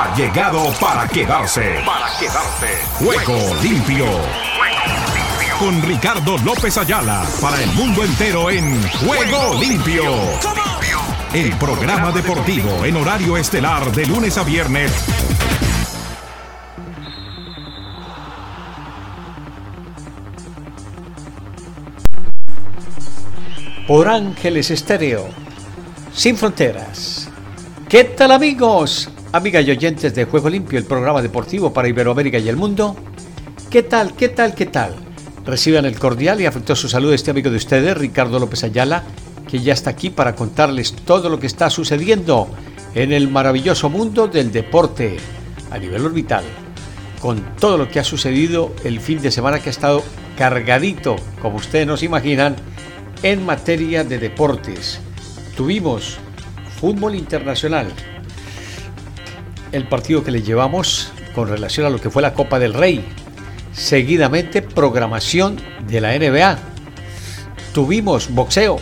ha llegado para quedarse. Para quedarse. Juego limpio. Con Ricardo López Ayala para el mundo entero en Juego limpio. El programa deportivo en horario estelar de lunes a viernes. Por Ángeles Estéreo. Sin fronteras. ¿Qué tal amigos? Amigas y oyentes de Juego Limpio, el programa deportivo para Iberoamérica y el mundo. ¿Qué tal? ¿Qué tal? ¿Qué tal? Reciban el cordial y afectuoso saludo de este amigo de ustedes, Ricardo López Ayala, que ya está aquí para contarles todo lo que está sucediendo en el maravilloso mundo del deporte a nivel orbital, con todo lo que ha sucedido el fin de semana que ha estado cargadito, como ustedes nos imaginan, en materia de deportes. Tuvimos fútbol internacional, el partido que le llevamos con relación a lo que fue la Copa del Rey, seguidamente programación de la NBA. Tuvimos boxeo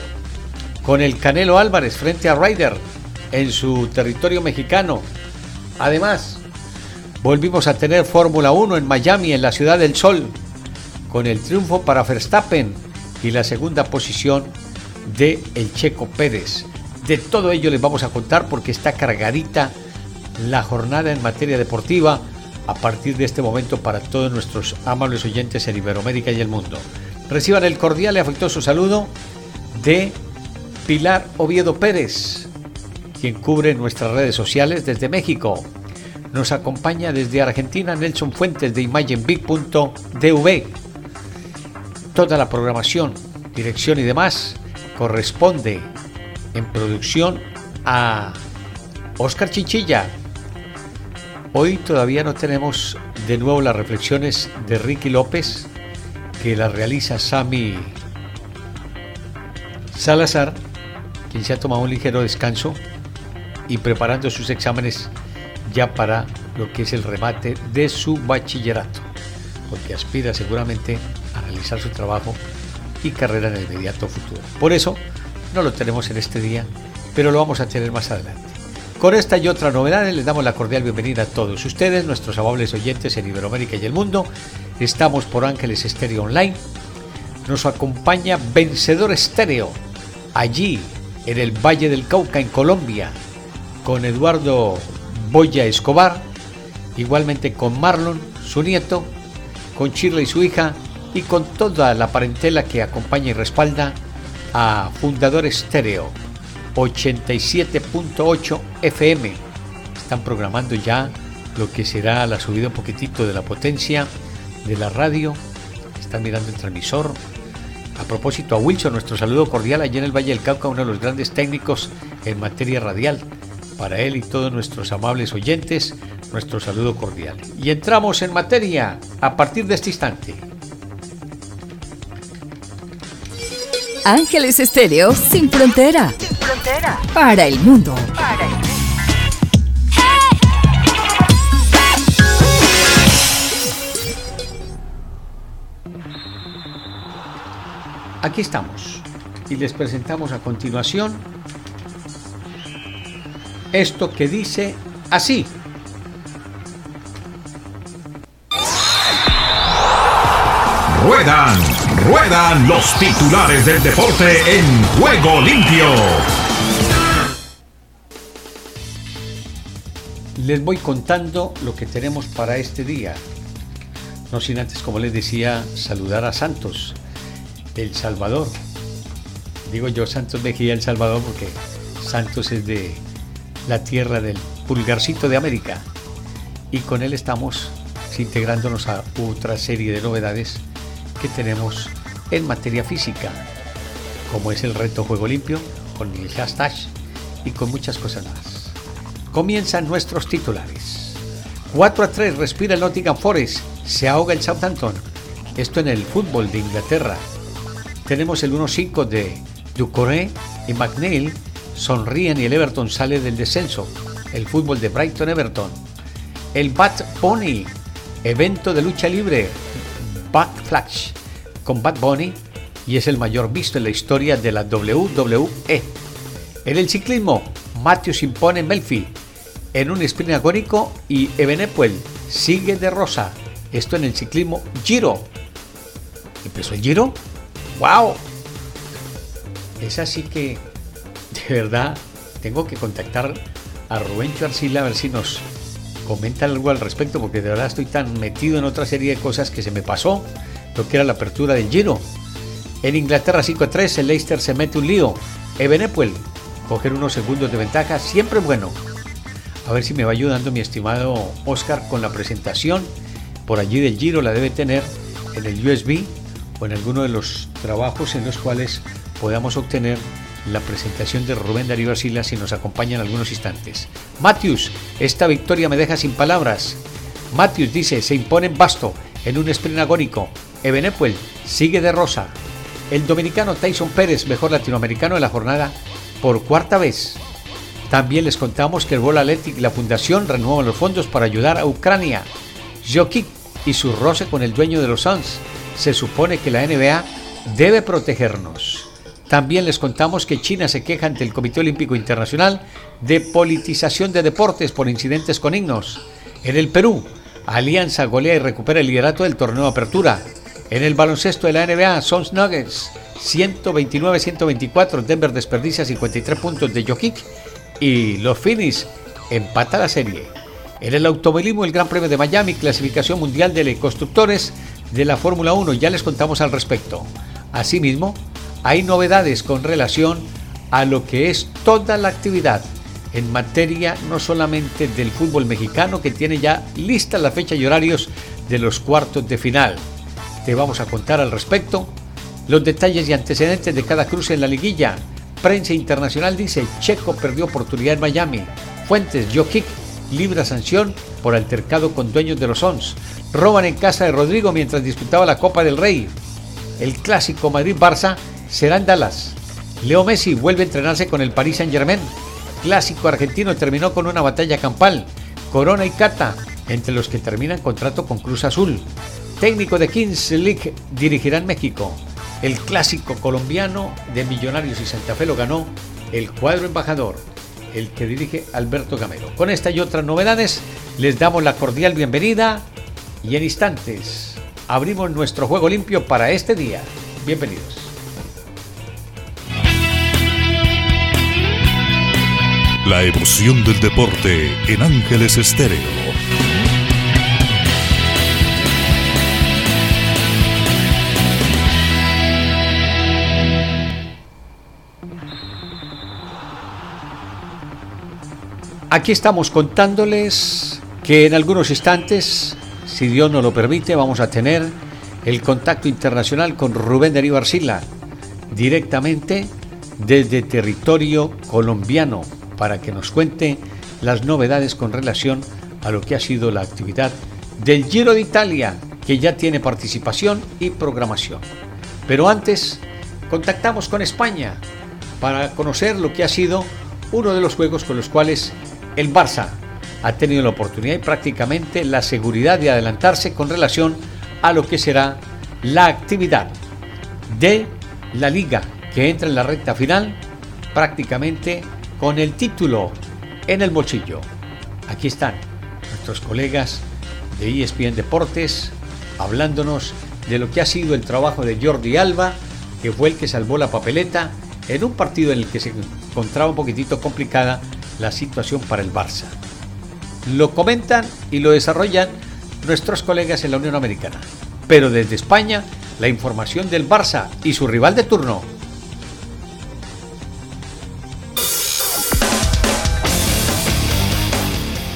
con el Canelo Álvarez frente a Ryder en su territorio mexicano. Además, volvimos a tener Fórmula 1 en Miami, en la Ciudad del Sol, con el triunfo para Verstappen y la segunda posición de el Checo Pérez. De todo ello les vamos a contar porque está cargadita la jornada en materia deportiva a partir de este momento para todos nuestros amables oyentes en Iberoamérica y el mundo. Reciban el cordial y afectuoso saludo de Pilar Oviedo Pérez, quien cubre nuestras redes sociales desde México. Nos acompaña desde Argentina Nelson Fuentes de imagenbig.dv. Toda la programación, dirección y demás corresponde en producción a Oscar Chichilla. Hoy todavía no tenemos de nuevo las reflexiones de Ricky López, que las realiza Sami Salazar, quien se ha tomado un ligero descanso y preparando sus exámenes ya para lo que es el remate de su bachillerato, porque aspira seguramente a realizar su trabajo y carrera en el inmediato futuro. Por eso no lo tenemos en este día, pero lo vamos a tener más adelante. Con esta y otra novedades les damos la cordial bienvenida a todos ustedes, nuestros amables oyentes en Iberoamérica y el mundo. Estamos por Ángeles Estéreo Online. Nos acompaña Vencedor Estéreo, allí en el Valle del Cauca, en Colombia, con Eduardo Boya Escobar, igualmente con Marlon, su nieto, con Shirley, su hija, y con toda la parentela que acompaña y respalda a Fundador Estéreo 87.8 FM. Están programando ya lo que será la subida un poquitito de la potencia de la radio. Están mirando el transmisor. A propósito, a Wilson, nuestro saludo cordial allí en el Valle del Cauca, uno de los grandes técnicos en materia radial. Para él y todos nuestros amables oyentes, nuestro saludo cordial. Y entramos en materia a partir de este instante. Ángeles Estéreo sin frontera. Para el mundo. Para el mundo. Aquí estamos y les presentamos a continuación esto que dice así. Ruedan, ruedan los titulares del deporte en juego limpio. Les voy contando lo que tenemos para este día. No sin antes, como les decía, saludar a Santos, El Salvador. Digo yo Santos Mejía El Salvador porque Santos es de la tierra del pulgarcito de América. Y con él estamos integrándonos a otra serie de novedades que tenemos en materia física, como es el reto Juego Limpio, con el hashtag y con muchas cosas más. Comienzan nuestros titulares. 4 a 3 respira el Nottingham Forest, se ahoga el Southampton. Esto en el fútbol de Inglaterra. Tenemos el 1-5 de Ducoré y McNeil sonríen y el Everton sale del descenso. El fútbol de Brighton Everton. El Bat Pony, evento de lucha libre. Backflash con Bad Bunny y es el mayor visto en la historia de la WWE. En el ciclismo, Matthew se impone Melfi. en un sprint agónico y Ebenepuel sigue de rosa. Esto en el ciclismo Giro. ¿Empezó el Giro? ¡Wow! Es así que, de verdad, tengo que contactar a Rubén Arcila a ver si nos comenta algo al respecto, porque de verdad estoy tan metido en otra serie de cosas que se me pasó lo que era la apertura del Giro. En Inglaterra 5 a 3, el Leicester se mete un lío. Ebenepuel, coger unos segundos de ventaja, siempre bueno. A ver si me va ayudando mi estimado Oscar con la presentación. Por allí del Giro la debe tener en el USB o en alguno de los trabajos en los cuales podamos obtener la presentación de Rubén Darío Arcila si nos acompaña en algunos instantes. Matthews, esta victoria me deja sin palabras. Matthews dice, se impone en Basto en un sprint agónico. Ebenepuel sigue de rosa. El dominicano Tyson Pérez, mejor latinoamericano de la jornada, por cuarta vez. También les contamos que el World Athletic y la Fundación renuevan los fondos para ayudar a Ucrania. Jokic y su roce con el dueño de los Suns. Se supone que la NBA debe protegernos. También les contamos que China se queja ante el Comité Olímpico Internacional de politización de deportes por incidentes con himnos. En el Perú, Alianza golea y recupera el liderato del torneo apertura. En el baloncesto de la NBA, Sons Nuggets 129-124, Denver desperdicia 53 puntos de Jokic y los Phoenix empata la serie. En el automovilismo, el Gran Premio de Miami, clasificación mundial de constructores de la Fórmula 1, ya les contamos al respecto. Asimismo, hay novedades con relación a lo que es toda la actividad en materia no solamente del fútbol mexicano que tiene ya lista la fecha y horarios de los cuartos de final. Te vamos a contar al respecto los detalles y antecedentes de cada cruce en la liguilla. Prensa internacional dice Checo perdió oportunidad en Miami. Fuentes, Jokic libra sanción por altercado con dueños de los Sons. Roban en casa de Rodrigo mientras disputaba la Copa del Rey. El clásico Madrid-Barça será en Dallas. Leo Messi vuelve a entrenarse con el Paris Saint-Germain. Clásico argentino terminó con una batalla campal. Corona y Cata, entre los que terminan contrato con Cruz Azul. Técnico de Kings League dirigirá en México. El clásico colombiano de Millonarios y Santa Fe lo ganó el cuadro embajador, el que dirige Alberto Gamero. Con esta y otras novedades les damos la cordial bienvenida y en instantes abrimos nuestro juego limpio para este día. Bienvenidos. La emoción del deporte en Ángeles Estéreo. Aquí estamos contándoles que en algunos instantes, si Dios nos lo permite, vamos a tener el contacto internacional con Rubén Darío Arcila, directamente desde territorio colombiano para que nos cuente las novedades con relación a lo que ha sido la actividad del Giro de Italia, que ya tiene participación y programación. Pero antes, contactamos con España para conocer lo que ha sido uno de los juegos con los cuales el Barça ha tenido la oportunidad y prácticamente la seguridad de adelantarse con relación a lo que será la actividad de la liga que entra en la recta final prácticamente con el título en el bolsillo. Aquí están nuestros colegas de ESPN Deportes hablándonos de lo que ha sido el trabajo de Jordi Alba, que fue el que salvó la papeleta en un partido en el que se encontraba un poquitito complicada la situación para el Barça. Lo comentan y lo desarrollan nuestros colegas en la Unión Americana. Pero desde España, la información del Barça y su rival de turno,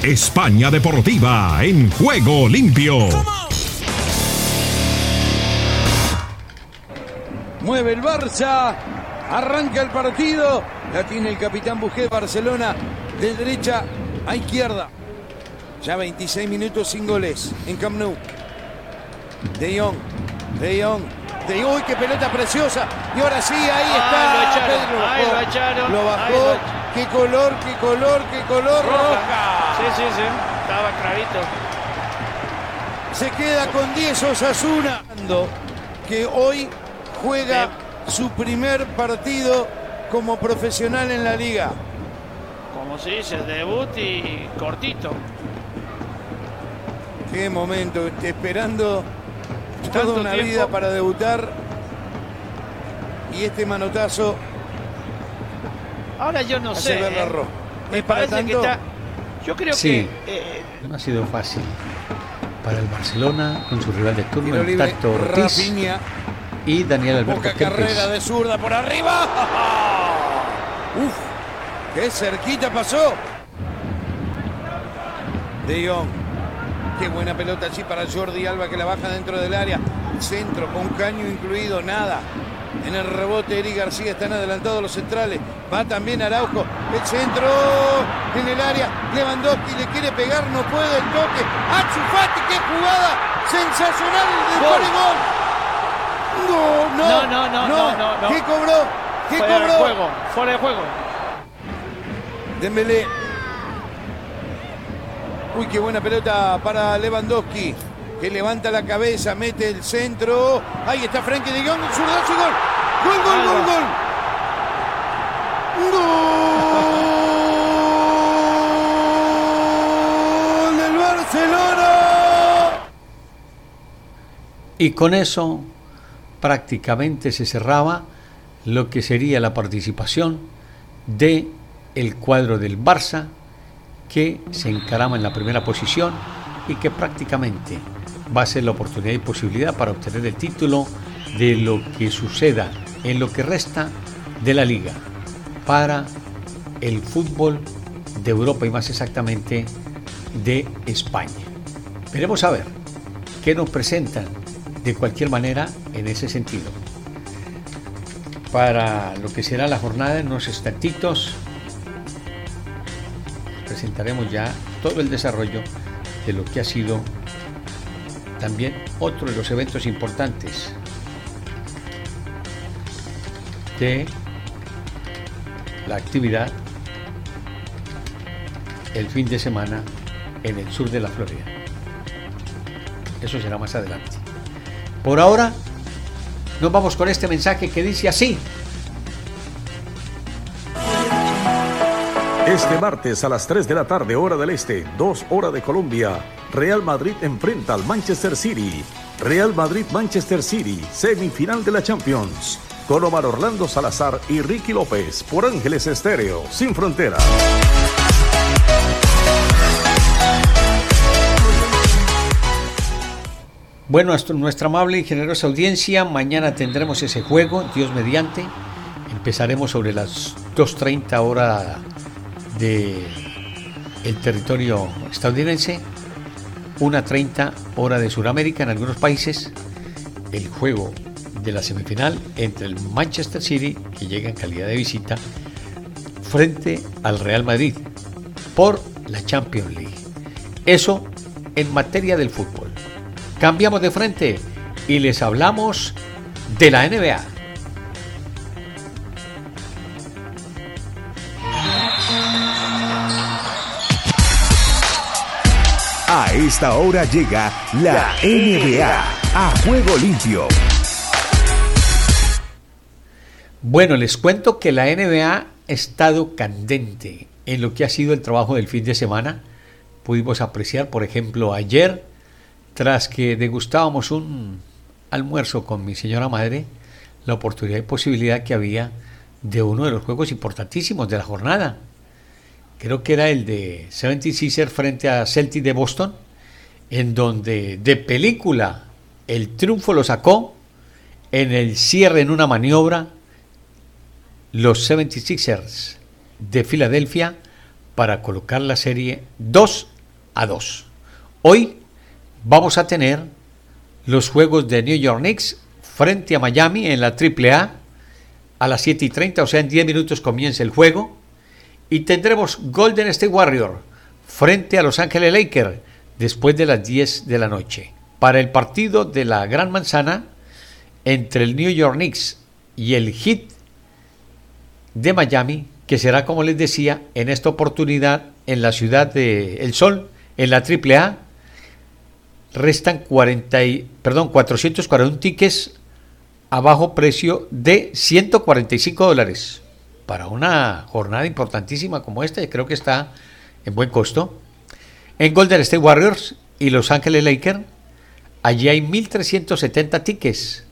España Deportiva en juego limpio. Mueve el Barça, arranca el partido, la tiene el capitán Bujé Barcelona de derecha a izquierda. Ya 26 minutos sin goles en Camp Nou. De Jong, De Jong, De Jong, qué pelota preciosa. Y ahora sí, ahí está. lo echaron, lo bajó. Qué color, qué color, qué color. Roja. Sí, sí, sí. Estaba clarito. Se queda con 10 Osasuna. Que hoy juega su primer partido como profesional en la liga. como se dice, debut y cortito. Qué momento, esperando toda una vida para debutar. Y este manotazo. Ahora yo no sé. ¿eh? Me parece que está. Yo creo que. Eh, no ha sido fácil para el Barcelona con su rival de turno, el Tacto Ortiz y Daniel Alberto Poca carrera de zurda por arriba. Uf, qué cerquita pasó. De Jong. Qué buena pelota allí para Jordi Alba que la baja dentro del área. Centro con caño incluido, nada. En el rebote, Eric García están adelantados los centrales. Va también Araujo. El centro en el área. Lewandowski le quiere pegar, no puede el toque. ¡Achufati! ¡Qué jugada! ¡Sensacional! ¡De gol! No, no, no, no, no, no, ¿Qué cobró? ¿Qué fuera cobró? De juego, fuera de juego. Dembélé. Uy, qué buena pelota para Lewandowski que levanta la cabeza, mete el centro. Ahí está Frankie de Jong, zurdazo y gol. Gol, gol, gol, gol. Gol del Barcelona. Y con eso prácticamente se cerraba lo que sería la participación de el cuadro del Barça que se encarama en la primera posición y que prácticamente va a ser la oportunidad y posibilidad para obtener el título de lo que suceda en lo que resta de la liga para el fútbol de Europa y más exactamente de España. Veremos a ver qué nos presentan de cualquier manera en ese sentido. Para lo que será la jornada en unos instantitos presentaremos ya todo el desarrollo de lo que ha sido también otro de los eventos importantes de la actividad el fin de semana en el sur de la Florida. Eso será más adelante. Por ahora, nos vamos con este mensaje que dice así. Este martes a las 3 de la tarde, hora del este, 2 hora de Colombia, Real Madrid enfrenta al Manchester City. Real Madrid-Manchester City, semifinal de la Champions. Con Omar Orlando Salazar y Ricky López por Ángeles Estéreo, sin frontera. Bueno, nuestra amable y generosa audiencia, mañana tendremos ese juego, Dios mediante. Empezaremos sobre las 2.30 horas el territorio estadounidense, 1.30 hora de Sudamérica en algunos países, el juego de la semifinal entre el Manchester City, que llega en calidad de visita, frente al Real Madrid por la Champions League. Eso en materia del fútbol. Cambiamos de frente y les hablamos de la NBA. Esta hora llega la NBA a juego limpio. Bueno, les cuento que la NBA ha estado candente en lo que ha sido el trabajo del fin de semana. Pudimos apreciar, por ejemplo, ayer, tras que degustábamos un almuerzo con mi señora madre, la oportunidad y posibilidad que había de uno de los juegos importantísimos de la jornada, creo que era el de 76ers frente a Celtic de Boston, en donde de película el triunfo lo sacó en el cierre en una maniobra los 76ers de Filadelfia para colocar la serie 2 a 2. Hoy vamos a tener los juegos de New York Knicks frente a Miami en la AAA a. Las 7 y 30, o sea, en 10 minutos comienza el juego. Y tendremos Golden State Warrior frente a Los Ángeles Lakers después de las 10 de la noche. Para el partido de la Gran Manzana entre el New York Knicks y el Heat de Miami, que será, como les decía, en esta oportunidad en la ciudad de El Sol, en la AAA, restan 40 perdón, 441 tickets a bajo precio de 145 dólares. para una jornada importantísima como esta, y creo que está en buen costo. En Golden State Warriors y Los Ángeles Lakers, allí hay 1.370 tickets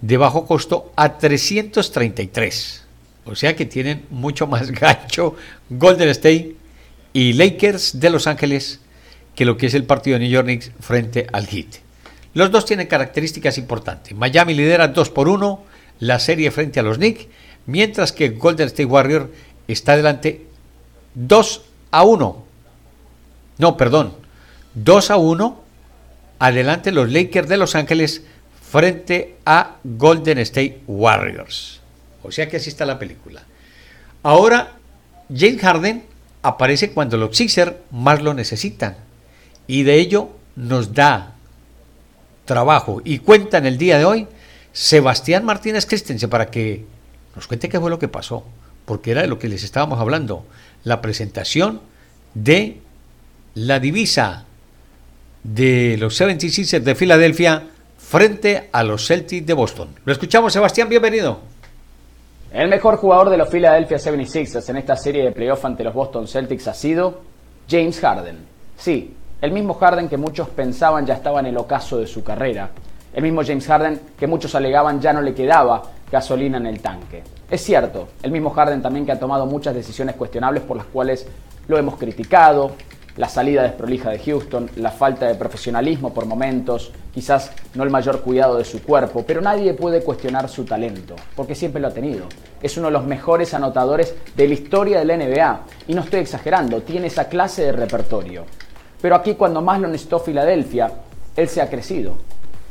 de bajo costo a 333. O sea que tienen mucho más gancho Golden State y Lakers de Los Ángeles que lo que es el partido de New York Knicks frente al Heat. Los dos tienen características importantes. Miami lidera 2 por 1 la serie frente a los Knicks, mientras que Golden State Warrior está delante 2 a 1. No, perdón. 2 a 1 adelante los Lakers de Los Ángeles frente a Golden State Warriors. O sea que así está la película. Ahora, James Harden aparece cuando los Sixers más lo necesitan. Y de ello nos da trabajo y cuenta en el día de hoy Sebastián Martínez Christensen para que nos cuente qué fue lo que pasó. Porque era de lo que les estábamos hablando. La presentación de la divisa de los 76ers de Filadelfia frente a los Celtics de Boston. Lo escuchamos, Sebastián, bienvenido. El mejor jugador de los Philadelphia 76ers en esta serie de playoff ante los Boston Celtics ha sido James Harden. Sí, el mismo Harden que muchos pensaban ya estaba en el ocaso de su carrera. El mismo James Harden que muchos alegaban ya no le quedaba gasolina en el tanque. Es cierto, el mismo Harden también que ha tomado muchas decisiones cuestionables por las cuales lo hemos criticado, la salida desprolija de Houston, la falta de profesionalismo por momentos, quizás no el mayor cuidado de su cuerpo, pero nadie puede cuestionar su talento, porque siempre lo ha tenido. Es uno de los mejores anotadores de la historia de la NBA, y no estoy exagerando, tiene esa clase de repertorio. Pero aquí cuando más lo necesitó Filadelfia, él se ha crecido.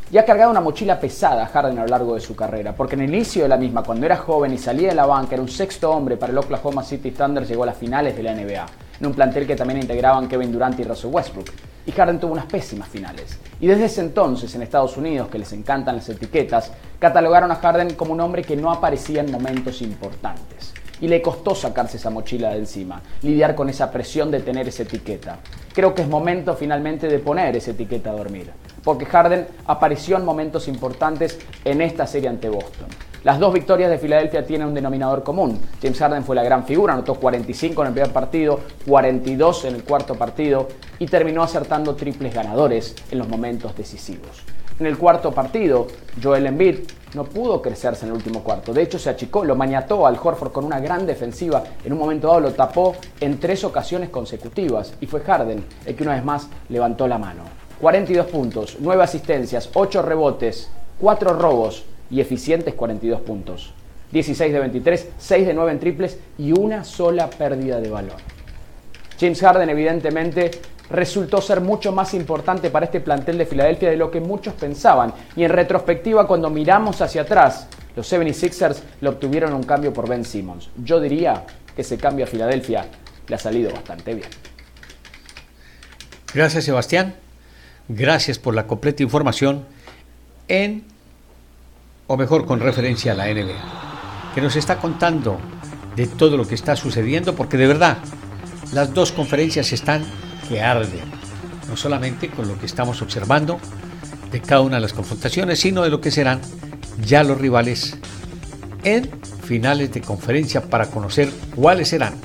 Y ha cargado una mochila pesada Harden a lo largo de su carrera, porque en el inicio de la misma, cuando era joven y salía de la banca, era un sexto hombre para el Oklahoma City Thunder, llegó a las finales de la NBA en un plantel que también integraban Kevin Durant y Russell Westbrook. Y Harden tuvo unas pésimas finales. Y desde ese entonces, en Estados Unidos, que les encantan las etiquetas, catalogaron a Harden como un hombre que no aparecía en momentos importantes. Y le costó sacarse esa mochila de encima, lidiar con esa presión de tener esa etiqueta. Creo que es momento finalmente de poner esa etiqueta a dormir, porque Harden apareció en momentos importantes en esta serie ante Boston. Las dos victorias de Filadelfia tienen un denominador común. James Harden fue la gran figura, anotó 45 en el primer partido, 42 en el cuarto partido y terminó acertando triples ganadores en los momentos decisivos. En el cuarto partido, Joel Embiid no pudo crecerse en el último cuarto. De hecho, se achicó, lo mañató al Horford con una gran defensiva. En un momento dado lo tapó en tres ocasiones consecutivas. Y fue Harden el que una vez más levantó la mano. 42 puntos, 9 asistencias, 8 rebotes, 4 robos, y eficientes 42 puntos. 16 de 23, 6 de 9 en triples y una sola pérdida de valor. James Harden evidentemente resultó ser mucho más importante para este plantel de Filadelfia de lo que muchos pensaban. Y en retrospectiva, cuando miramos hacia atrás, los 76ers lo obtuvieron un cambio por Ben Simmons. Yo diría que ese cambio a Filadelfia le ha salido bastante bien. Gracias Sebastián. Gracias por la completa información en o mejor con referencia a la NBA, que nos está contando de todo lo que está sucediendo, porque de verdad las dos conferencias están que arden, no solamente con lo que estamos observando de cada una de las confrontaciones, sino de lo que serán ya los rivales en finales de conferencia para conocer cuáles serán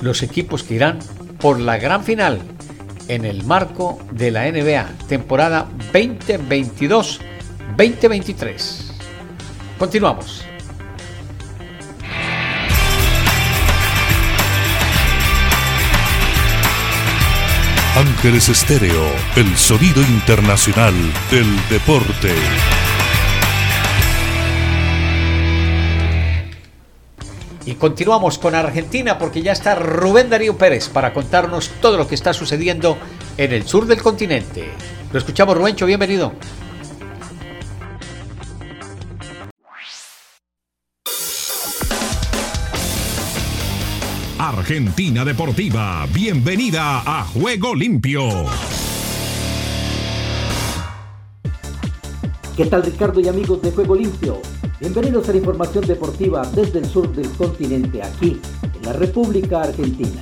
los equipos que irán por la gran final en el marco de la NBA temporada 2022-2023. Continuamos. Ángeles Estéreo, el sonido internacional del deporte. Y continuamos con Argentina porque ya está Rubén Darío Pérez para contarnos todo lo que está sucediendo en el sur del continente. Lo escuchamos, Rubencho, bienvenido. Argentina Deportiva, bienvenida a Juego Limpio. ¿Qué tal Ricardo y amigos de Juego Limpio? Bienvenidos a la información deportiva desde el sur del continente, aquí, en la República Argentina.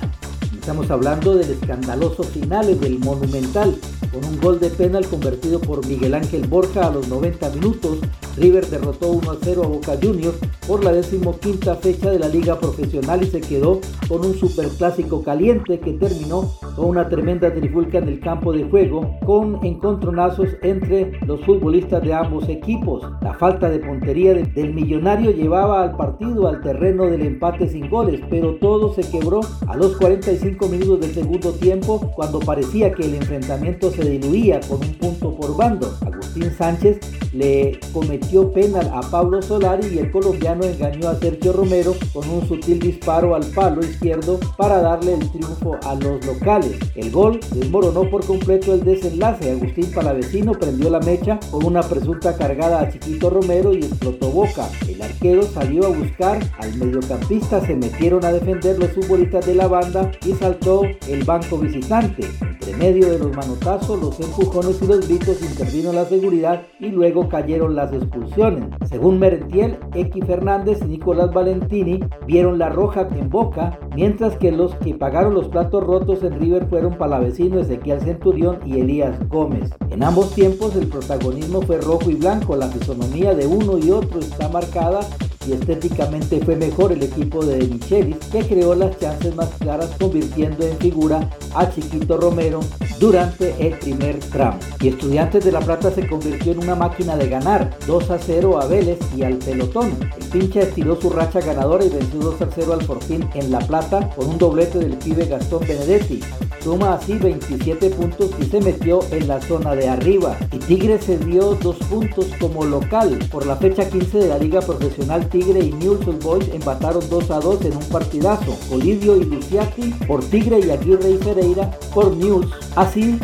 Estamos hablando del escandaloso finales del Monumental, con un gol de penal convertido por Miguel Ángel Borja a los 90 minutos River derrotó 1 a 0 a Boca Juniors por la decimoquinta fecha de la liga profesional y se quedó con un superclásico caliente que terminó con una tremenda trifulca en el campo de juego con encontronazos entre los futbolistas de ambos equipos. La falta de puntería del millonario llevaba al partido al terreno del empate sin goles, pero todo se quebró a los 45 minutos del segundo tiempo cuando parecía que el enfrentamiento se diluía con un punto por bando. Agustín Sánchez le cometió penal a Pablo Solari y el colombiano engañó a Sergio Romero con un sutil disparo al palo izquierdo para darle el triunfo a los locales. El gol desmoronó por completo el desenlace. Agustín Palavecino prendió la mecha con una presunta cargada a Chiquito Romero y explotó boca. El arquero salió a buscar al mediocampista, se metieron a defender los futbolistas de la banda y saltó el banco visitante. Entre medio de los manotazos, los empujones y los gritos intervino la seguridad y luego cayeron las expulsiones. Según Merentiel, X Fernández y Nicolás Valentini vieron la roja en boca, mientras que los que pagaron los platos rotos en River fueron Palavecino, Ezequiel Centurión y Elías Gómez. En ambos tiempos el protagonismo fue rojo y blanco, la fisonomía de uno y otro está marcada y estéticamente fue mejor el equipo de Michelis que creó las chances más claras convirtiendo en figura a Chiquito Romero durante el primer tramo. Y Estudiantes de La Plata se convirtió en una máquina de ganar 2 a 0 a Vélez y al pelotón. El pinche estiró su racha ganadora y venció 2 a 0 al Fortín en La Plata con un doblete del pibe Gastón Benedetti. Suma así 27 puntos y se metió en la zona de arriba. Y Tigre se dio dos puntos como local por la fecha 15 de la Liga Profesional Tigre y Newell's Boys empataron 2 a 2 en un partidazo. Olivio y Luciati por Tigre y Aguirre y Pereira por Newell's. Así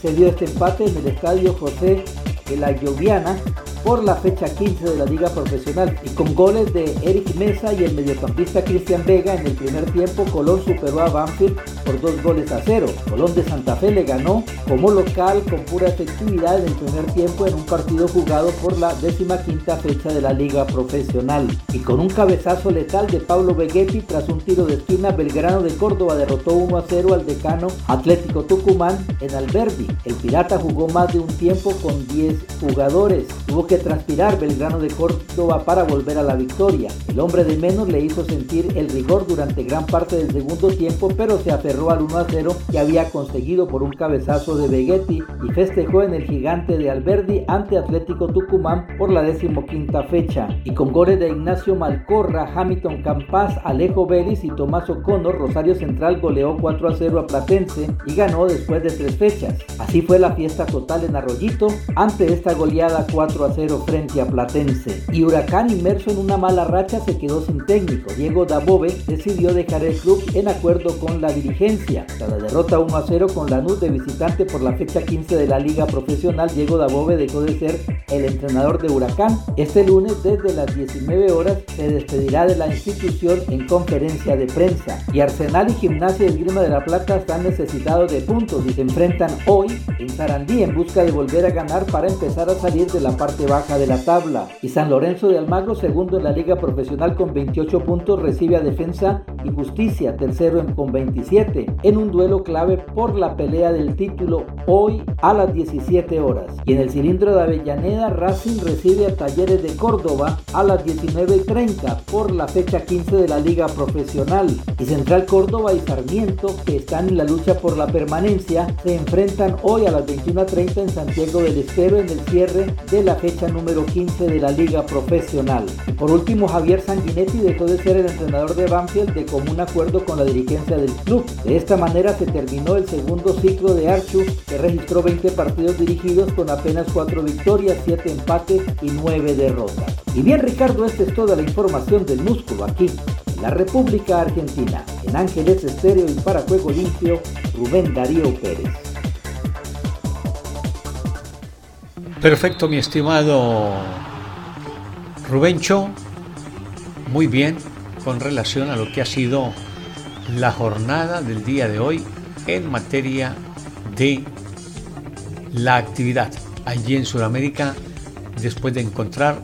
se dio este empate en el estadio José de la Lloviana por la fecha 15 de la Liga Profesional y con goles de Eric Mesa y el mediocampista Cristian Vega en el primer tiempo Colón superó a Banfield por dos goles a cero. Colón de Santa Fe le ganó como local con pura efectividad en el primer tiempo en un partido jugado por la décima quinta fecha de la Liga Profesional y con un cabezazo letal de Pablo Vegetti tras un tiro de esquina Belgrano de Córdoba derrotó 1 a 0 al decano Atlético Tucumán en Alberdi. El Pirata jugó más de un tiempo con 10 jugadores. Tuvo que transpirar Belgrano de Córdoba para volver a la victoria. El hombre de menos le hizo sentir el rigor durante gran parte del segundo tiempo, pero se aferró al 1 a 0 que había conseguido por un cabezazo de Vegetti y festejó en el gigante de Alberdi ante Atlético Tucumán por la decimoquinta fecha. Y con goles de Ignacio Malcorra, Hamilton Campas, Alejo Vélez y Tomás O'Connor, Rosario Central goleó 4 a 0 a Platense y ganó después de tres fechas. Así fue la fiesta total en Arroyito ante esta goleada 4 a 0 frente a Platense. Y Huracán, inmerso en una mala racha, se quedó sin técnico. Diego Dabove decidió dejar el club en acuerdo con la dirigencia. Tras la derrota 1 a 0 con la NUS de visitante por la fecha 15 de la Liga Profesional, Diego Dabove dejó de ser el entrenador de Huracán. Este lunes, desde las 19 horas, se despedirá de la institución en conferencia de prensa. Y Arsenal y Gimnasia y Esgrima de la Plata están necesitados de puntos y se enfrentan hoy en Sarandí en busca de volver a ganar para empezar a salir de la parte baja de la tabla. Y San Lorenzo de Almagro, segundo en la liga profesional con 28 puntos, recibe a Defensa y Justicia, tercero con 27, en un duelo clave por la pelea del título hoy a las 17 horas. Y en el cilindro de Avellaneda, Racing recibe a Talleres de Córdoba a las 19.30 por la fecha 15 de la liga profesional. Y Central Córdoba y Sarmiento, que están en la lucha por la permanencia, se enfrentan hoy a las 21.30 en Santiago del Estero en el cierre de la fecha número 15 de la liga profesional. Por último, Javier Sanguinetti dejó de ser el entrenador de Banfield de común acuerdo con la dirigencia del club. De esta manera se terminó el segundo ciclo de Archu, que registró 20 partidos dirigidos con apenas 4 victorias, 7 empates y 9 derrotas. Y bien Ricardo, esta es toda la información del músculo aquí, en la República Argentina. En Ángeles Estéreo y para Juego Limpio, Rubén Darío Pérez. Perfecto, mi estimado Rubencho. Muy bien con relación a lo que ha sido la jornada del día de hoy en materia de la actividad allí en Sudamérica después de encontrar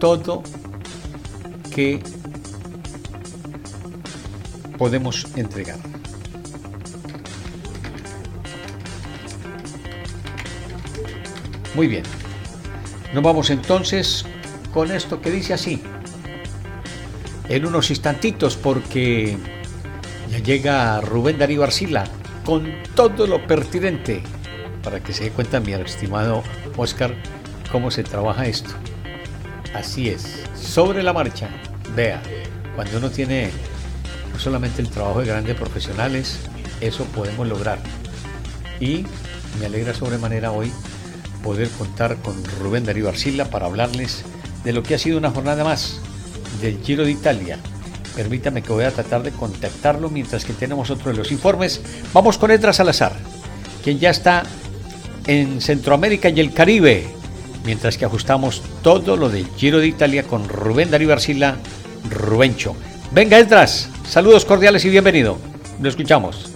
todo que podemos entregar. Muy bien. Nos vamos entonces con esto que dice así. En unos instantitos porque ya llega Rubén Darío Arcila con todo lo pertinente para que se dé cuenta mi estimado Oscar cómo se trabaja esto. Así es, sobre la marcha. Vea, cuando uno tiene no solamente el trabajo de grandes profesionales, eso podemos lograr. Y me alegra sobremanera hoy poder contar con Rubén Darío Arcila para hablarles de lo que ha sido una jornada más del Giro de Italia. Permítame que voy a tratar de contactarlo mientras que tenemos otro de los informes. Vamos con Edra Salazar, quien ya está en Centroamérica y el Caribe, mientras que ajustamos todo lo del Giro de Italia con Rubén Darío Arcila, Rubencho. Venga, Edras, saludos cordiales y bienvenido. Lo escuchamos.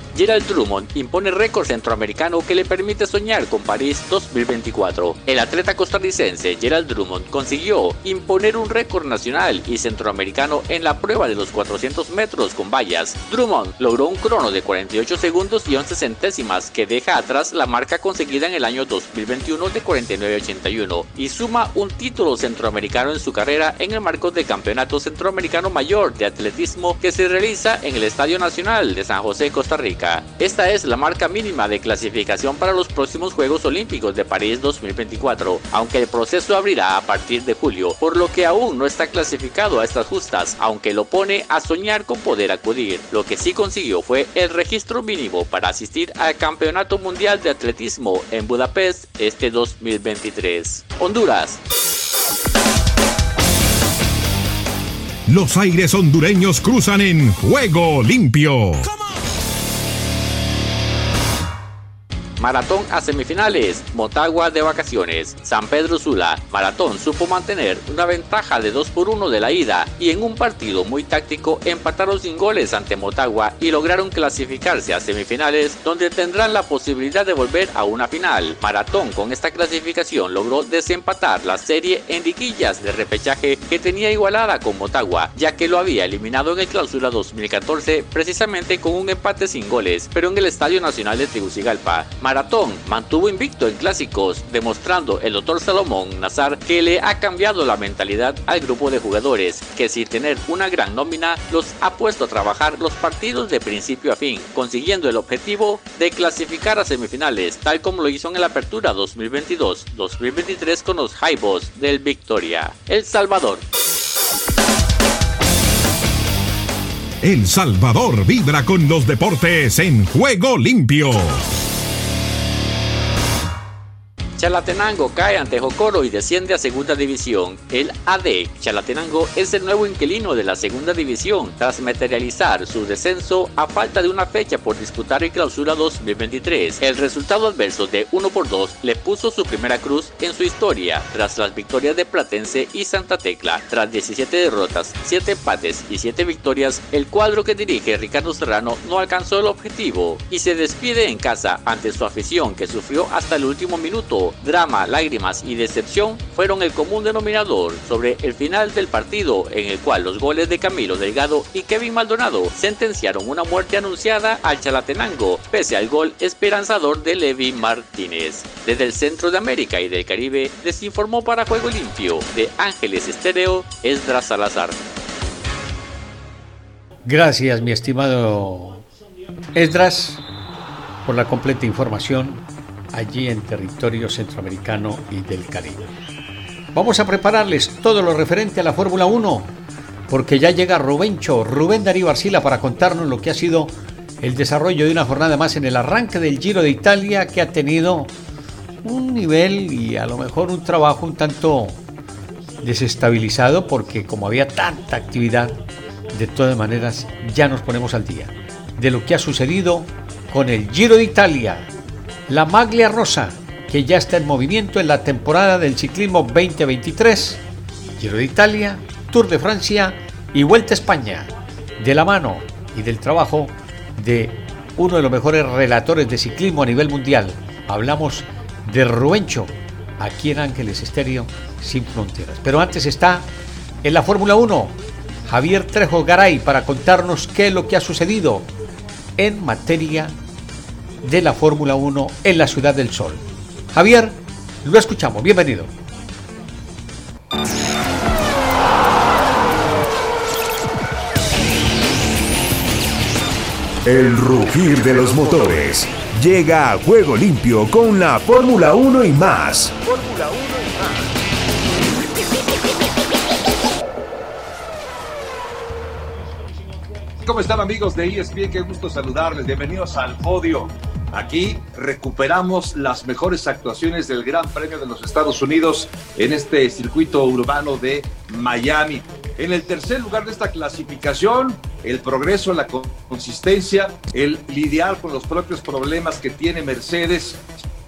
Gerald Drummond impone récord centroamericano que le permite soñar con París 2024. El atleta costarricense Gerald Drummond consiguió imponer un récord nacional y centroamericano en la prueba de los 400 metros con vallas. Drummond logró un crono de 48 segundos y 11 centésimas que deja atrás la marca conseguida en el año 2021 de 49.81 y suma un título centroamericano en su carrera en el marco del Campeonato Centroamericano Mayor de Atletismo que se realiza en el Estadio Nacional de San José, Costa Rica. Esta es la marca mínima de clasificación para los próximos Juegos Olímpicos de París 2024, aunque el proceso abrirá a partir de julio, por lo que aún no está clasificado a estas justas, aunque lo pone a soñar con poder acudir. Lo que sí consiguió fue el registro mínimo para asistir al Campeonato Mundial de Atletismo en Budapest este 2023. Honduras. Los aires hondureños cruzan en juego limpio. Maratón a semifinales, Motagua de vacaciones, San Pedro Sula, Maratón supo mantener una ventaja de 2 por 1 de la ida y en un partido muy táctico empataron sin goles ante Motagua y lograron clasificarse a semifinales donde tendrán la posibilidad de volver a una final. Maratón con esta clasificación logró desempatar la serie en liguillas de repechaje que tenía igualada con Motagua, ya que lo había eliminado en el clausura 2014 precisamente con un empate sin goles, pero en el Estadio Nacional de Tegucigalpa. Mantuvo invicto en clásicos, demostrando el doctor Salomón Nazar que le ha cambiado la mentalidad al grupo de jugadores, que sin tener una gran nómina los ha puesto a trabajar los partidos de principio a fin, consiguiendo el objetivo de clasificar a semifinales, tal como lo hizo en la apertura 2022-2023 con los Jaibos del Victoria. El Salvador. El Salvador vibra con los deportes en juego limpio. Chalatenango cae ante Jocoro y desciende a segunda división. El AD Chalatenango es el nuevo inquilino de la segunda división tras materializar su descenso a falta de una fecha por disputar el clausura 2023. El resultado adverso de 1 por 2 le puso su primera cruz en su historia tras las victorias de Platense y Santa Tecla. Tras 17 derrotas, 7 empates y 7 victorias, el cuadro que dirige Ricardo Serrano no alcanzó el objetivo y se despide en casa ante su afición que sufrió hasta el último minuto drama, lágrimas y decepción fueron el común denominador sobre el final del partido en el cual los goles de Camilo Delgado y Kevin Maldonado sentenciaron una muerte anunciada al Chalatenango pese al gol esperanzador de Levi Martínez. Desde el centro de América y del Caribe les informó para Juego Limpio de Ángeles Estéreo Esdras Salazar. Gracias mi estimado Esdras por la completa información allí en territorio centroamericano y del Caribe. Vamos a prepararles todo lo referente a la Fórmula 1, porque ya llega Rubencho, Rubén Darío Arcila, para contarnos lo que ha sido el desarrollo de una jornada más en el arranque del Giro de Italia, que ha tenido un nivel y a lo mejor un trabajo un tanto desestabilizado, porque como había tanta actividad, de todas maneras ya nos ponemos al día de lo que ha sucedido con el Giro de Italia, la Maglia Rosa, que ya está en movimiento en la temporada del ciclismo 2023, Giro de Italia, Tour de Francia y Vuelta a España, de la mano y del trabajo de uno de los mejores relatores de ciclismo a nivel mundial. Hablamos de Rubencho, aquí en Ángeles Estéreo, sin fronteras. Pero antes está en la Fórmula 1, Javier Trejo Garay, para contarnos qué es lo que ha sucedido en materia de la Fórmula 1 en la Ciudad del Sol. Javier, lo escuchamos, bienvenido. El rugir de los motores llega a juego limpio con la Fórmula 1 y más. Fórmula 1 y más. ¿Cómo están amigos de ESPN? Qué gusto saludarles. Bienvenidos al podio. Aquí recuperamos las mejores actuaciones del Gran Premio de los Estados Unidos en este circuito urbano de Miami. En el tercer lugar de esta clasificación, el progreso, la consistencia, el lidiar con los propios problemas que tiene Mercedes,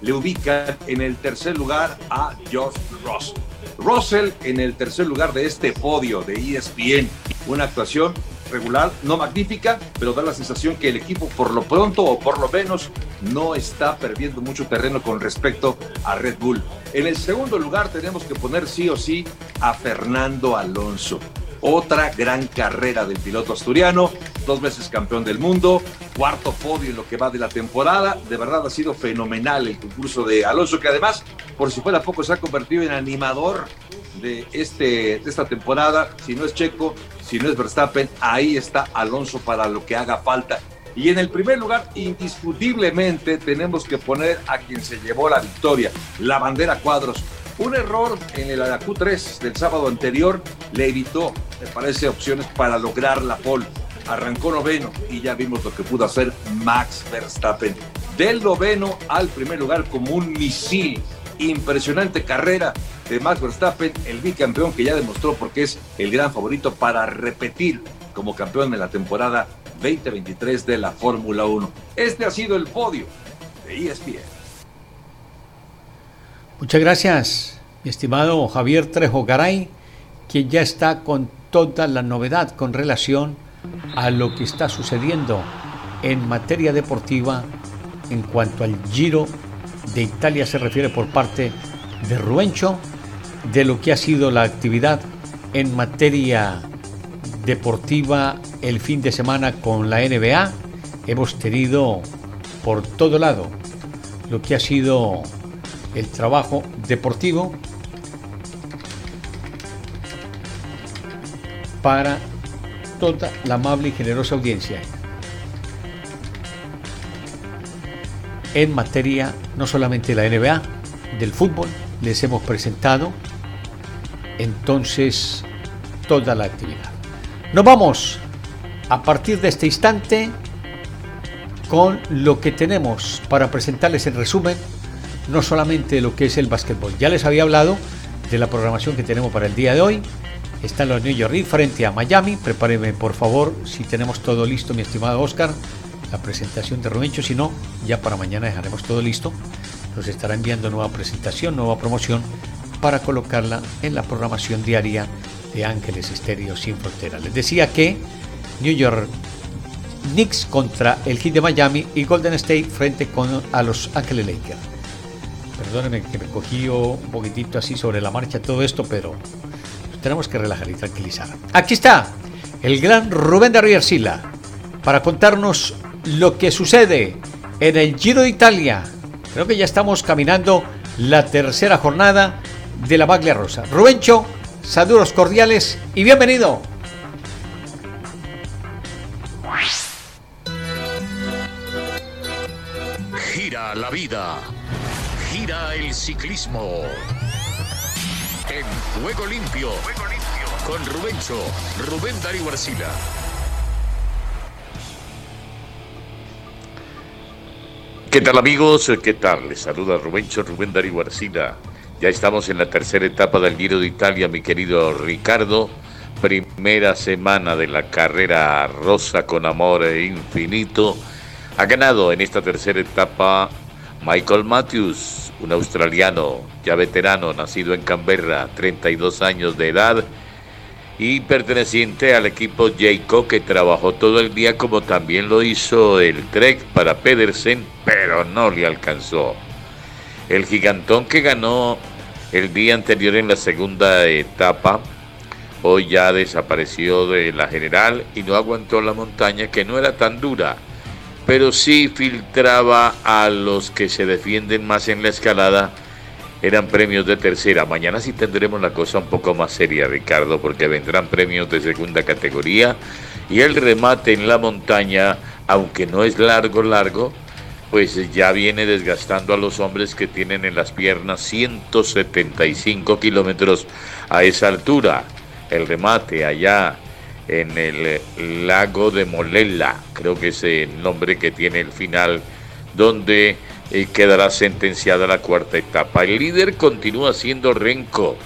le ubican en el tercer lugar a George Russell. Russell en el tercer lugar de este podio de ESPN. Una actuación regular, no magnífica, pero da la sensación que el equipo por lo pronto o por lo menos no está perdiendo mucho terreno con respecto a Red Bull. En el segundo lugar tenemos que poner sí o sí a Fernando Alonso. Otra gran carrera del piloto asturiano, dos veces campeón del mundo, cuarto podio en lo que va de la temporada. De verdad ha sido fenomenal el concurso de Alonso, que además, por si fuera poco, se ha convertido en animador de, este, de esta temporada. Si no es Checo, si no es Verstappen, ahí está Alonso para lo que haga falta. Y en el primer lugar, indiscutiblemente, tenemos que poner a quien se llevó la victoria, la bandera cuadros. Un error en el Q3 del sábado anterior le evitó, me parece, opciones para lograr la pole. Arrancó noveno y ya vimos lo que pudo hacer Max Verstappen. Del noveno al primer lugar como un misil. Impresionante carrera de Max Verstappen, el bicampeón que ya demostró porque es el gran favorito para repetir como campeón de la temporada 2023 de la Fórmula 1. Este ha sido el podio de ESPN. Muchas gracias, mi estimado Javier Trejo Garay, quien ya está con toda la novedad con relación a lo que está sucediendo en materia deportiva en cuanto al Giro de Italia se refiere por parte de Ruencho, de lo que ha sido la actividad en materia deportiva el fin de semana con la NBA. Hemos tenido por todo lado lo que ha sido el trabajo deportivo para toda la amable y generosa audiencia. En materia no solamente de la NBA, del fútbol, les hemos presentado entonces toda la actividad. Nos vamos a partir de este instante con lo que tenemos para presentarles en resumen, no solamente lo que es el básquetbol. Ya les había hablado de la programación que tenemos para el día de hoy. Están los New York Knicks frente a Miami. Prepáreme por favor, si tenemos todo listo, mi estimado Oscar, la presentación de Rubencho. Si no, ya para mañana dejaremos todo listo. Nos estará enviando nueva presentación, nueva promoción para colocarla en la programación diaria de Ángeles Estéreo Sin Fronteras. Les decía que New York Knicks contra el Heat de Miami y Golden State frente con, a los Ángeles Lakers. Perdónenme que me cogí un poquitito así sobre la marcha todo esto, pero tenemos que relajar y tranquilizar. Aquí está el gran Rubén de Sila para contarnos lo que sucede en el Giro de Italia. Creo que ya estamos caminando la tercera jornada de la Baglia Rosa. Rubencho, Saludos cordiales y bienvenido. Gira la vida. Gira el ciclismo. En Juego Limpio. Con Rubencho, Rubén Darío Arcila. ¿Qué tal amigos? ¿Qué tal? Les saluda Rubencho, Rubén Darío Arcila ya estamos en la tercera etapa del Giro de Italia, mi querido Ricardo. Primera semana de la carrera rosa con amor e infinito. Ha ganado en esta tercera etapa Michael Matthews, un australiano ya veterano, nacido en Canberra, 32 años de edad. y perteneciente al equipo Jayco que trabajó todo el día como también lo hizo el Trek para Pedersen, pero no le alcanzó. El gigantón que ganó el día anterior en la segunda etapa, hoy ya desapareció de la general y no aguantó la montaña que no era tan dura, pero sí filtraba a los que se defienden más en la escalada eran premios de tercera. Mañana sí tendremos la cosa un poco más seria, Ricardo, porque vendrán premios de segunda categoría y el remate en la montaña, aunque no es largo, largo, pues ya viene desgastando a los hombres que tienen en las piernas 175 kilómetros a esa altura. El remate allá en el lago de Molela, creo que es el nombre que tiene el final, donde y quedará sentenciada la cuarta etapa. El líder continúa siendo Renko.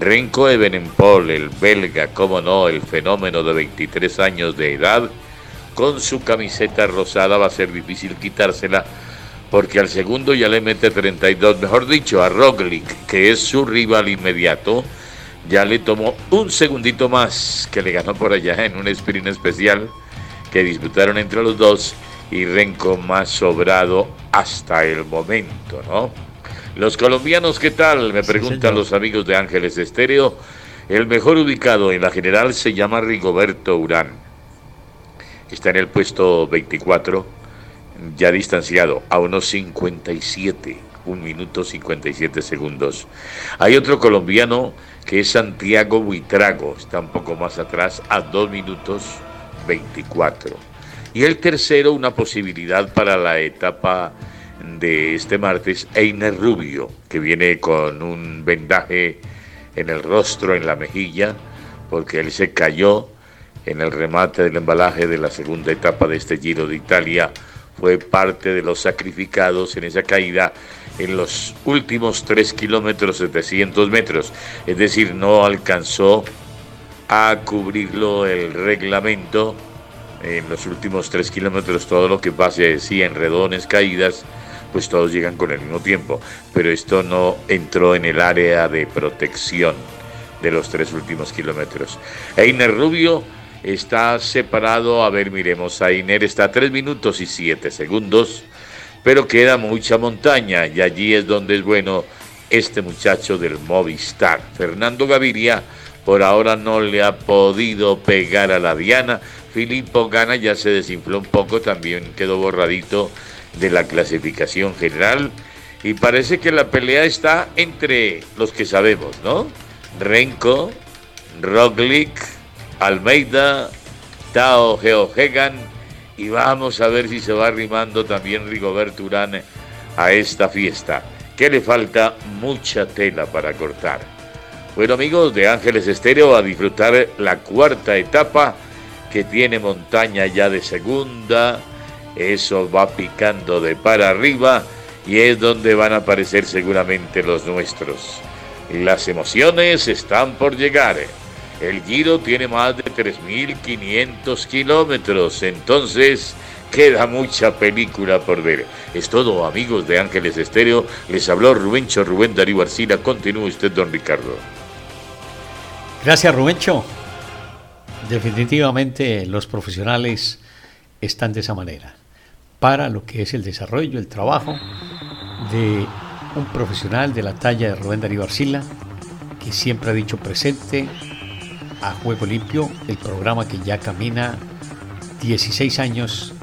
Renko Ebenempol, el belga, como no, el fenómeno de 23 años de edad, con su camiseta rosada va a ser difícil quitársela porque al segundo ya le mete 32, mejor dicho, a Roglic, que es su rival inmediato, ya le tomó un segundito más que le ganó por allá en un sprint especial que disputaron entre los dos y Renko más sobrado hasta el momento, ¿no? Los colombianos, ¿qué tal? Me preguntan los amigos de Ángeles Estéreo. El mejor ubicado en la general se llama Rigoberto Urán. Está en el puesto 24, ya distanciado a unos 57, un minuto 57 segundos. Hay otro colombiano que es Santiago Buitrago, está un poco más atrás, a 2 minutos 24. Y el tercero, una posibilidad para la etapa de este martes, Einer Rubio, que viene con un vendaje en el rostro, en la mejilla, porque él se cayó en el remate del embalaje de la segunda etapa de este Giro de Italia. Fue parte de los sacrificados en esa caída en los últimos 3 kilómetros 700 metros. Es decir, no alcanzó a cubrirlo el reglamento en los últimos tres kilómetros todo lo que pase, sí, en redones, caídas, pues todos llegan con el mismo tiempo. Pero esto no entró en el área de protección de los tres últimos kilómetros. Einer Rubio está separado, a ver, miremos, Einer está a tres minutos y siete segundos, pero queda mucha montaña y allí es donde es bueno este muchacho del Movistar. Fernando Gaviria por ahora no le ha podido pegar a la Diana, Filippo Gana ya se desinfló un poco, también quedó borradito de la clasificación general. Y parece que la pelea está entre los que sabemos, ¿no? Renko, Roglic, Almeida, Tao Geohegan. Y vamos a ver si se va arrimando también Rigoberto Urán a esta fiesta, que le falta mucha tela para cortar. Bueno amigos de Ángeles Estéreo, a disfrutar la cuarta etapa que tiene montaña ya de segunda, eso va picando de para arriba y es donde van a aparecer seguramente los nuestros. Las emociones están por llegar. El Giro tiene más de 3.500 kilómetros, entonces queda mucha película por ver. Es todo, amigos de Ángeles Estéreo. Les habló Rubencho Rubén Darío Arcila. Continúe usted, don Ricardo. Gracias, Rubencho. Definitivamente los profesionales están de esa manera, para lo que es el desarrollo, el trabajo de un profesional de la talla de Rubén Darío Arcila, que siempre ha dicho presente a Juego Limpio, el programa que ya camina 16 años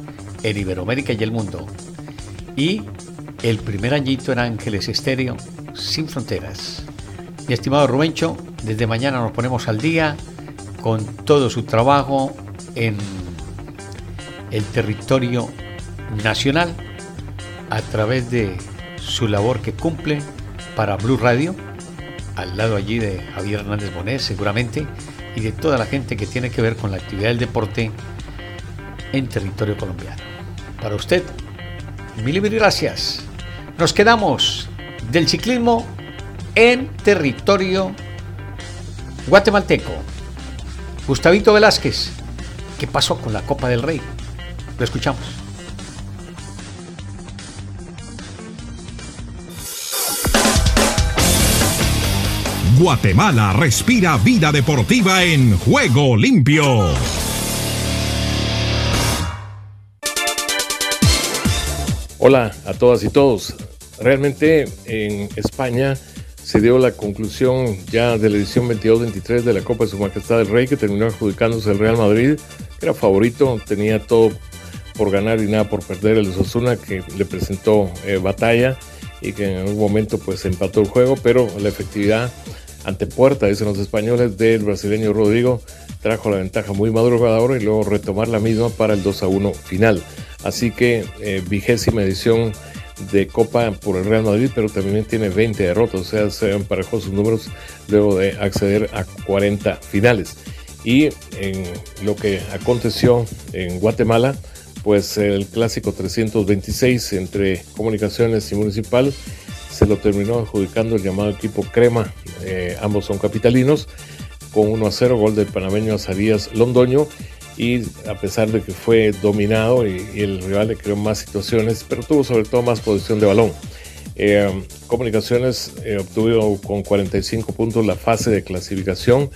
en Iberoamérica y el mundo. Y el primer añito en Ángeles Estéreo, sin fronteras. Mi estimado Rubencho, desde mañana nos ponemos al día con todo su trabajo en el territorio nacional a través de su labor que cumple para Blue Radio, al lado allí de Javier Hernández Bonet seguramente, y de toda la gente que tiene que ver con la actividad del deporte en territorio colombiano. Para usted, mil y mil gracias. Nos quedamos del ciclismo en territorio guatemalteco. Gustavito Velázquez, ¿qué pasó con la Copa del Rey? Lo escuchamos. Guatemala respira vida deportiva en juego limpio. Hola a todas y todos. Realmente en España se dio la conclusión ya de la edición 22-23 de la Copa de Su Majestad del Rey que terminó adjudicándose el Real Madrid, que era favorito, tenía todo por ganar y nada por perder el Osasuna que le presentó eh, batalla y que en algún momento pues empató el juego, pero la efectividad ante puerta, dicen los españoles, del brasileño Rodrigo trajo la ventaja muy madrugadora y luego retomar la misma para el 2 a 1 final. Así que eh, vigésima edición de Copa por el Real Madrid, pero también tiene 20 derrotas, o sea, se emparejó sus números luego de acceder a 40 finales. Y en lo que aconteció en Guatemala, pues el clásico 326 entre Comunicaciones y Municipal se lo terminó adjudicando el llamado equipo Crema, eh, ambos son capitalinos, con 1 a 0, gol del panameño Azarías Londoño. Y a pesar de que fue dominado y, el rival le creó más situaciones, pero tuvo sobre todo más posición de balón. Eh, Comunicaciones eh, obtuvo con 45 puntos la fase de clasificación,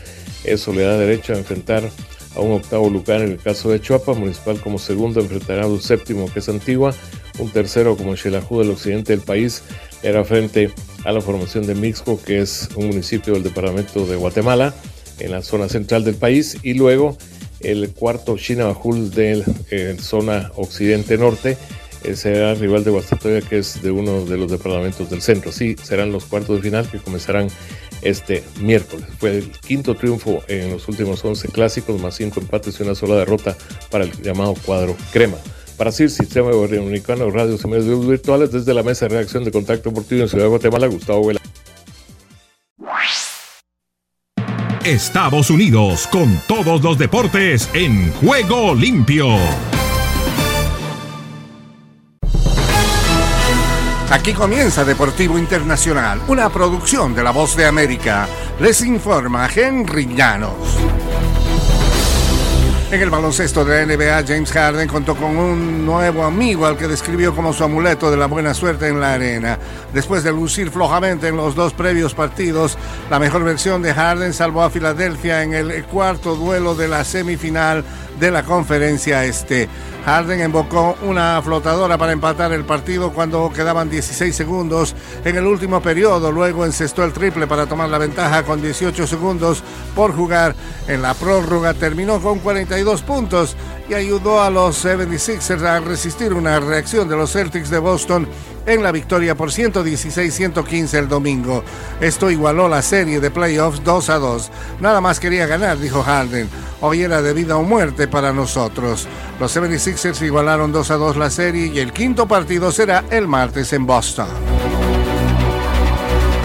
eso le da derecho a enfrentar a un octavo lugar en el caso de Chuapa, Municipal como segundo enfrentará a un séptimo que es Antigua, un tercero como Xelajú del occidente del país era frente a la formación de Mixco, que es un municipio del departamento de Guatemala, en la zona central del país, y luego el cuarto Chinabajul de eh, zona occidente-norte eh, será rival de Guastatoya, que es de uno de los departamentos del centro. Sí, serán los cuartos de final que comenzarán este miércoles. Fue el quinto triunfo en los últimos 11 clásicos, más cinco empates y una sola derrota para el llamado cuadro crema. Para CIR, Sistema Unicano, Radio y Medios Virtuales, desde la Mesa de Reacción de Contacto Deportivo en Ciudad de Guatemala, Gustavo Vela. Estados Unidos con todos los deportes en juego limpio. Aquí comienza Deportivo Internacional, una producción de La Voz de América. Les informa Henry Llanos. En el baloncesto de la NBA, James Harden contó con un nuevo amigo al que describió como su amuleto de la buena suerte en la arena. Después de lucir flojamente en los dos previos partidos, la mejor versión de Harden salvó a Filadelfia en el cuarto duelo de la semifinal de la conferencia este. Harden invocó una flotadora para empatar el partido cuando quedaban 16 segundos en el último periodo. Luego encestó el triple para tomar la ventaja con 18 segundos por jugar. En la prórroga terminó con 42 puntos y ayudó a los 76ers a resistir una reacción de los Celtics de Boston en la victoria por 116-115 el domingo. Esto igualó la serie de playoffs 2 a 2. Nada más quería ganar, dijo Harden. Hoy era de vida o muerte para nosotros. Los 76ers igualaron 2 a 2 la serie y el quinto partido será el martes en Boston.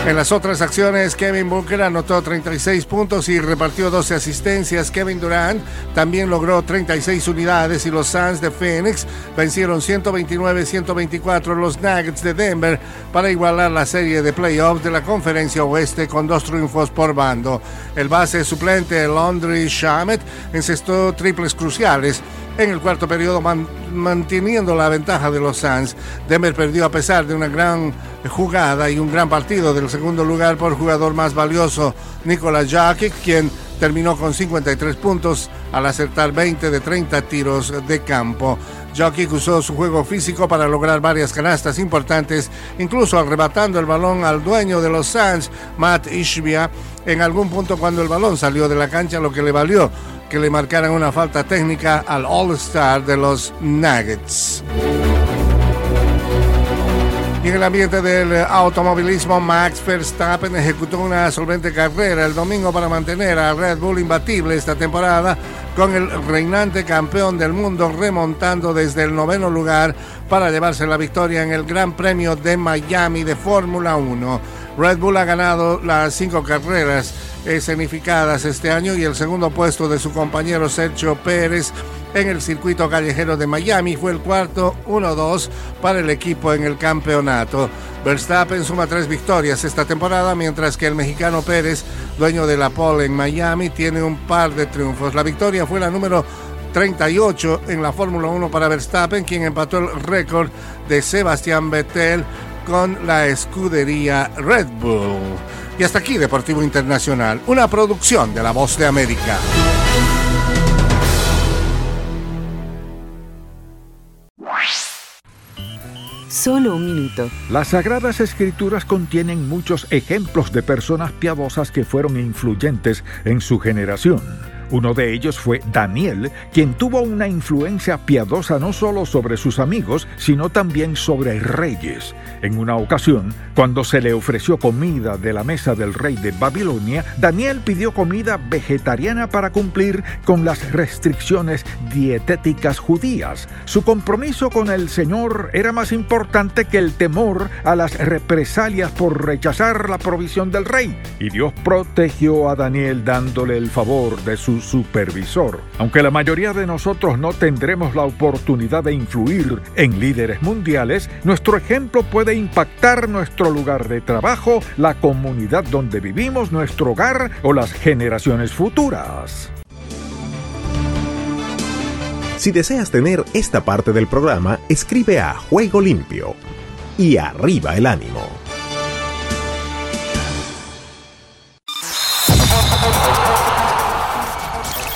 En las otras acciones, Kevin Booker anotó 36 puntos y repartió 12 asistencias. Kevin Durant también logró 36 unidades y los Suns de Phoenix vencieron 129-124 los Nuggets de Denver para igualar la serie de playoffs de la Conferencia Oeste con dos triunfos por bando. El base suplente Laundry Shamet encestó triples cruciales en el cuarto periodo manteniendo la ventaja de los Suns. Denver perdió a pesar de una gran jugada y un gran partido del segundo lugar por jugador más valioso, Nikola Jokic, quien terminó con 53 puntos al acertar 20 de 30 tiros de campo. Jokic usó su juego físico para lograr varias canastas importantes, incluso arrebatando el balón al dueño de los Suns, Matt Ishbia, en algún punto cuando el balón salió de la cancha, lo que le valió que le marcaran una falta técnica al All-Star de los Nuggets. Y en el ambiente del automovilismo, Max Verstappen ejecutó una solvente carrera el domingo para mantener a Red Bull imbatible esta temporada, con el reinante campeón del mundo remontando desde el noveno lugar para llevarse la victoria en el Gran Premio de Miami de Fórmula 1. Red Bull ha ganado las cinco carreras escenificadas este año y el segundo puesto de su compañero Sergio Pérez en el circuito callejero de Miami fue el cuarto 1-2 para el equipo en el campeonato. Verstappen suma tres victorias esta temporada, mientras que el mexicano Pérez, dueño de la pole en Miami, tiene un par de triunfos. La victoria fue la número 38 en la Fórmula 1 para Verstappen, quien empató el récord de Sebastián Vettel con la escudería Red Bull. Y hasta aquí Deportivo Internacional, una producción de La Voz de América. Solo un minuto. Las Sagradas Escrituras contienen muchos ejemplos de personas piadosas que fueron influyentes en su generación. Uno de ellos fue Daniel, quien tuvo una influencia piadosa no solo sobre sus amigos, sino también sobre reyes. En una ocasión, cuando se le ofreció comida de la mesa del rey de Babilonia, Daniel pidió comida vegetariana para cumplir con las restricciones dietéticas judías. Su compromiso con el Señor era más importante que el temor a las represalias por rechazar la provisión del rey. Y Dios protegió a Daniel dándole el favor de su supervisor. Aunque la mayoría de nosotros no tendremos la oportunidad de influir en líderes mundiales, nuestro ejemplo puede impactar nuestro lugar de trabajo, la comunidad donde vivimos, nuestro hogar o las generaciones futuras. Si deseas tener esta parte del programa, escribe a Juego Limpio y arriba el ánimo.